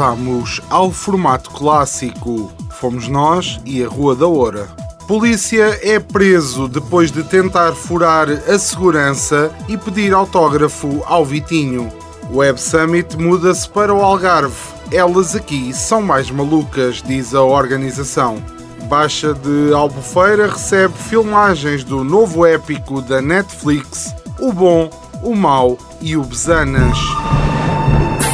voltamos ao formato clássico. Fomos nós e a Rua da Oura. Polícia é preso depois de tentar furar a segurança e pedir autógrafo ao Vitinho. Web Summit muda-se para o Algarve. Elas aqui são mais malucas, diz a organização. Baixa de Albufeira recebe filmagens do novo épico da Netflix, O Bom, o Mau e o Besanas.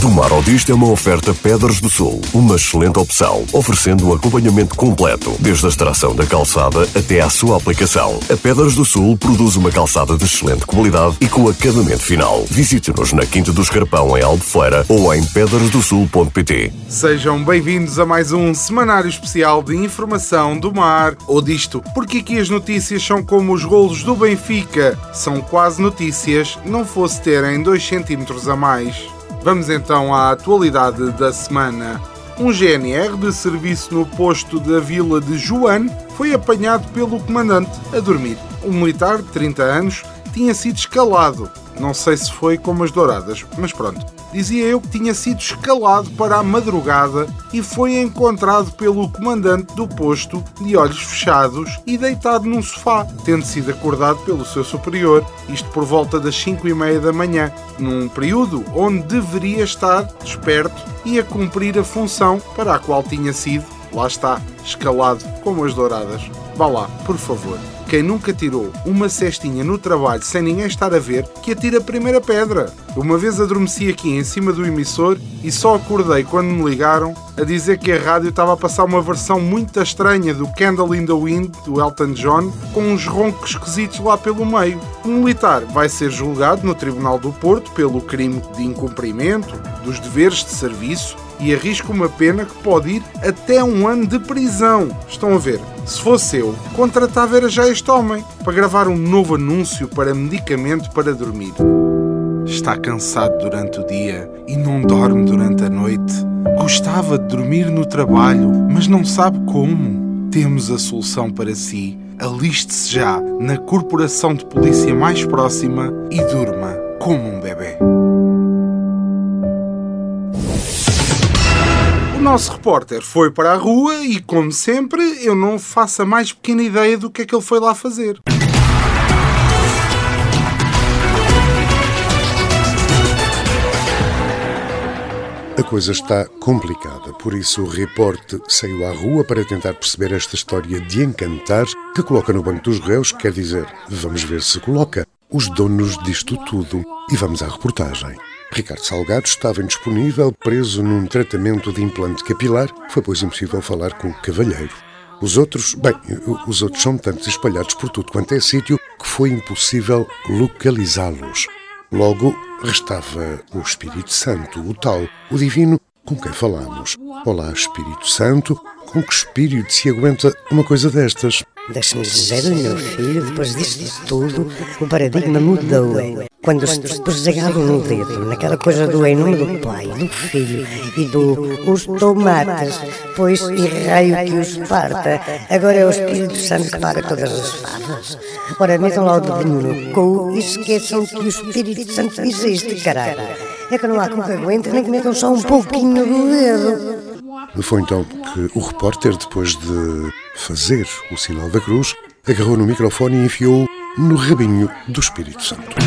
Do Mar ao Disto é uma oferta Pedras do Sul, uma excelente opção, oferecendo um acompanhamento completo, desde a extração da calçada até à sua aplicação. A Pedras do Sul produz uma calçada de excelente qualidade e com acabamento final. Visite-nos na Quinta do Escarpão, em Albufeira, ou em pedrasdosul.pt. Sejam bem-vindos a mais um semanário especial de informação do mar ou disto, porque aqui as notícias são como os golos do Benfica, são quase notícias, não fosse terem 2 centímetros a mais. Vamos então à atualidade da semana. Um GNR de serviço no posto da vila de Joane foi apanhado pelo comandante a dormir. Um militar de 30 anos tinha sido escalado. Não sei se foi como as douradas, mas pronto dizia eu que tinha sido escalado para a madrugada e foi encontrado pelo comandante do posto de olhos fechados e deitado num sofá, tendo sido acordado pelo seu superior, isto por volta das 5 e meia da manhã, num período onde deveria estar desperto e a cumprir a função para a qual tinha sido, lá está, escalado como as douradas. Vá lá, por favor. Quem nunca tirou uma cestinha no trabalho sem ninguém estar a ver, que atira a primeira pedra. Uma vez adormeci aqui em cima do emissor e só acordei quando me ligaram a dizer que a rádio estava a passar uma versão muito estranha do Candle in the Wind do Elton John, com uns roncos esquisitos lá pelo meio. O militar vai ser julgado no Tribunal do Porto pelo crime de incumprimento dos deveres de serviço e arrisca uma pena que pode ir até um ano de prisão. Estão a ver? Se fosse eu, contratava era já este homem para gravar um novo anúncio para medicamento para dormir. Está cansado durante o dia e não dorme durante a noite. Gostava de dormir no trabalho, mas não sabe como. Temos a solução para si. Aliste-se já na corporação de polícia mais próxima e durma como um bebê. Nosso repórter foi para a rua e, como sempre, eu não faço a mais pequena ideia do que é que ele foi lá fazer. A coisa está complicada, por isso o reporte saiu à rua para tentar perceber esta história de encantar que coloca no banco dos réus, quer dizer, vamos ver se coloca os donos disto tudo e vamos à reportagem. Ricardo Salgado estava indisponível, preso num tratamento de implante capilar. Foi, pois, impossível falar com o cavalheiro. Os outros, bem, os outros são tantos espalhados por tudo quanto é sítio que foi impossível localizá-los. Logo, restava o Espírito Santo, o tal, o divino, com quem falamos. Olá, Espírito Santo, com que espírito se aguenta uma coisa destas? Deixe-me dizer-lhe, meu filho, depois disto tudo, o paradigma mudou. Quando se pesaram no dedo, naquela coisa do em nome do Pai, do Filho e do os tomates, pois e raio que os parta, agora é o Espírito Santo que paga todas as fadas. Ora, metam lá o dedinho no cu e esqueçam que o Espírito Santo existe, caralho. É que não há com que aguente, nem que metam só um pouquinho do dedo. Foi então que o repórter, depois de fazer o sinal da cruz, agarrou no microfone e enfiou no rabinho do Espírito Santo.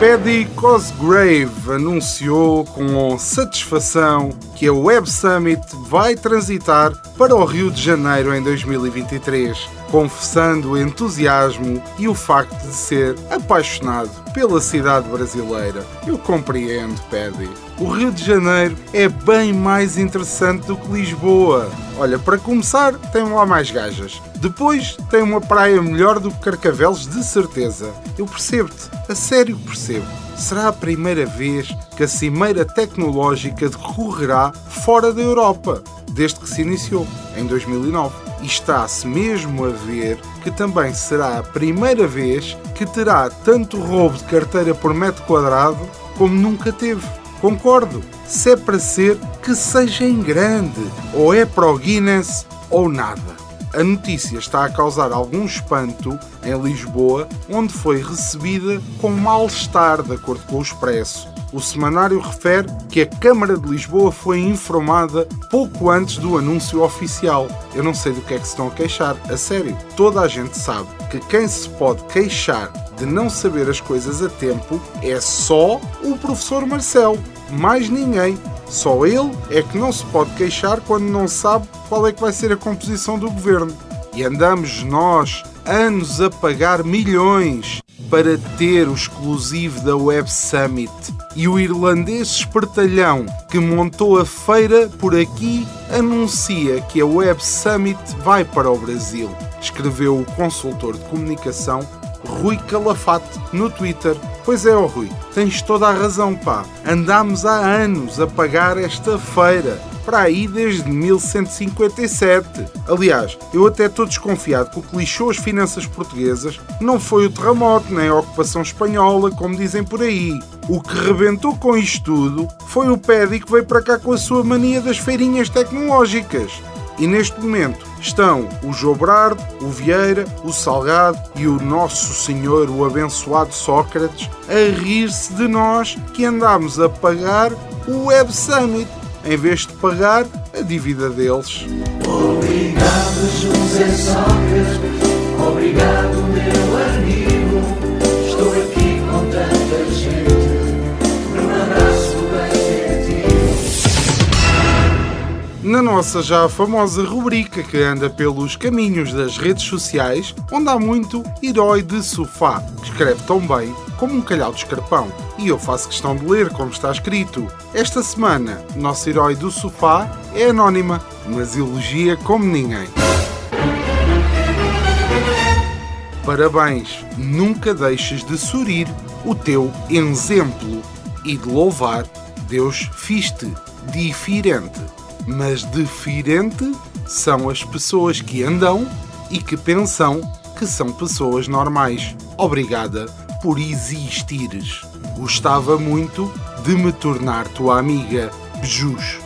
Paddy Cosgrave anunciou com satisfação que a Web Summit vai transitar para o Rio de Janeiro em 2023 confessando o entusiasmo e o facto de ser apaixonado pela cidade brasileira. Eu compreendo, Paddy. O Rio de Janeiro é bem mais interessante do que Lisboa. Olha, para começar, tem lá mais gajas. Depois, tem uma praia melhor do que Carcavelos, de certeza. Eu percebo-te, a sério percebo. Será a primeira vez que a cimeira tecnológica decorrerá fora da Europa. desde que se iniciou, em 2009. E está-se mesmo a ver que também será a primeira vez que terá tanto roubo de carteira por metro quadrado como nunca teve. Concordo, se é para ser, que seja em grande, ou é para o Guinness ou nada. A notícia está a causar algum espanto em Lisboa, onde foi recebida com mal-estar, de acordo com o Expresso. O semanário refere que a Câmara de Lisboa foi informada pouco antes do anúncio oficial. Eu não sei do que é que se estão a queixar, a sério. Toda a gente sabe que quem se pode queixar de não saber as coisas a tempo é só o professor Marcelo. Mais ninguém. Só ele é que não se pode queixar quando não sabe qual é que vai ser a composição do governo. E andamos nós anos a pagar milhões para ter o exclusivo da Web Summit. E o irlandês espertalhão que montou a feira por aqui anuncia que a Web Summit vai para o Brasil, escreveu o consultor de comunicação Rui Calafate no Twitter. Pois é, oh Rui, tens toda a razão, pá. Andámos há anos a pagar esta feira para aí desde 1157. Aliás, eu até estou desconfiado que o que lixou as finanças portuguesas não foi o terremoto nem a ocupação espanhola, como dizem por aí. O que rebentou com isto tudo foi o Pedi que veio para cá com a sua mania das feirinhas tecnológicas. E neste momento estão o Jobrardo, o Vieira, o Salgado e o Nosso Senhor, o abençoado Sócrates, a rir-se de nós que andámos a pagar o Web Summit em vez de pagar a dívida deles. Obrigado, José Sócrates. Obrigado, meu amigo. Nossa já famosa rubrica que anda pelos caminhos das redes sociais, onde há muito herói de sofá, que escreve tão bem como um calhau de escarpão. E eu faço questão de ler como está escrito. Esta semana, nosso herói do sofá é anónima, mas elogia como ninguém. Parabéns! Nunca deixes de sorrir o teu exemplo e de louvar Deus fiz-te diferente. Mas diferente são as pessoas que andam e que pensam que são pessoas normais. Obrigada por existires. Gostava muito de me tornar tua amiga. Bejus.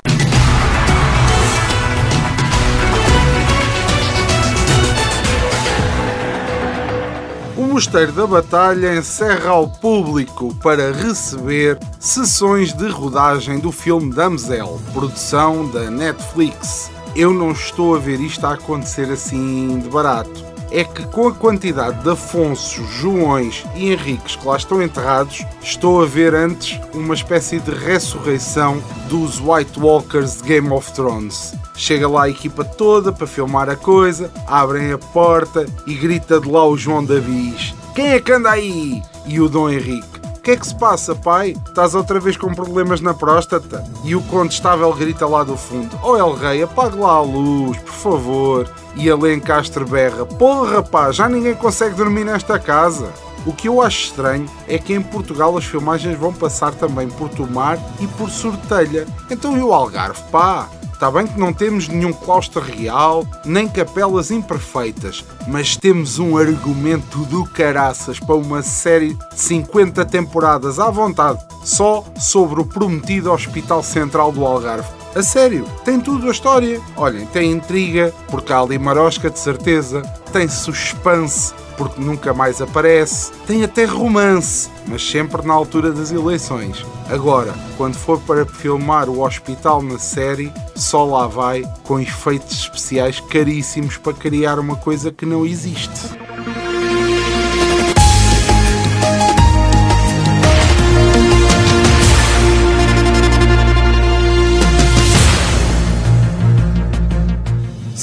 Mosteiro da Batalha encerra ao público para receber sessões de rodagem do filme Damsel, produção da Netflix. Eu não estou a ver isto a acontecer assim de barato. É que com a quantidade de Afonsos, Joões e Henriques que lá estão enterrados, estou a ver antes uma espécie de ressurreição dos White Walkers de Game of Thrones. Chega lá a equipa toda para filmar a coisa, abrem a porta e grita de lá o João Davis: Quem é que anda aí? E o Dom Henrique: que é que se passa, pai? Estás outra vez com problemas na próstata? E o contestável grita lá do fundo: Oh El Rei, apague lá a luz, por favor. E a Lencastre berra: Porra, rapaz, já ninguém consegue dormir nesta casa. O que eu acho estranho é que em Portugal as filmagens vão passar também por Tomar e por Sortelha. Então e o Algarve, pá? Está bem que não temos nenhum claustro real, nem capelas imperfeitas, mas temos um argumento do caraças para uma série de 50 temporadas à vontade, só sobre o prometido Hospital Central do Algarve. A sério, tem tudo a história. Olhem, tem intriga, porque há ali marosca de certeza, tem suspense, porque nunca mais aparece, tem até romance, mas sempre na altura das eleições. Agora, quando for para filmar o hospital na série, só lá vai com efeitos especiais caríssimos para criar uma coisa que não existe.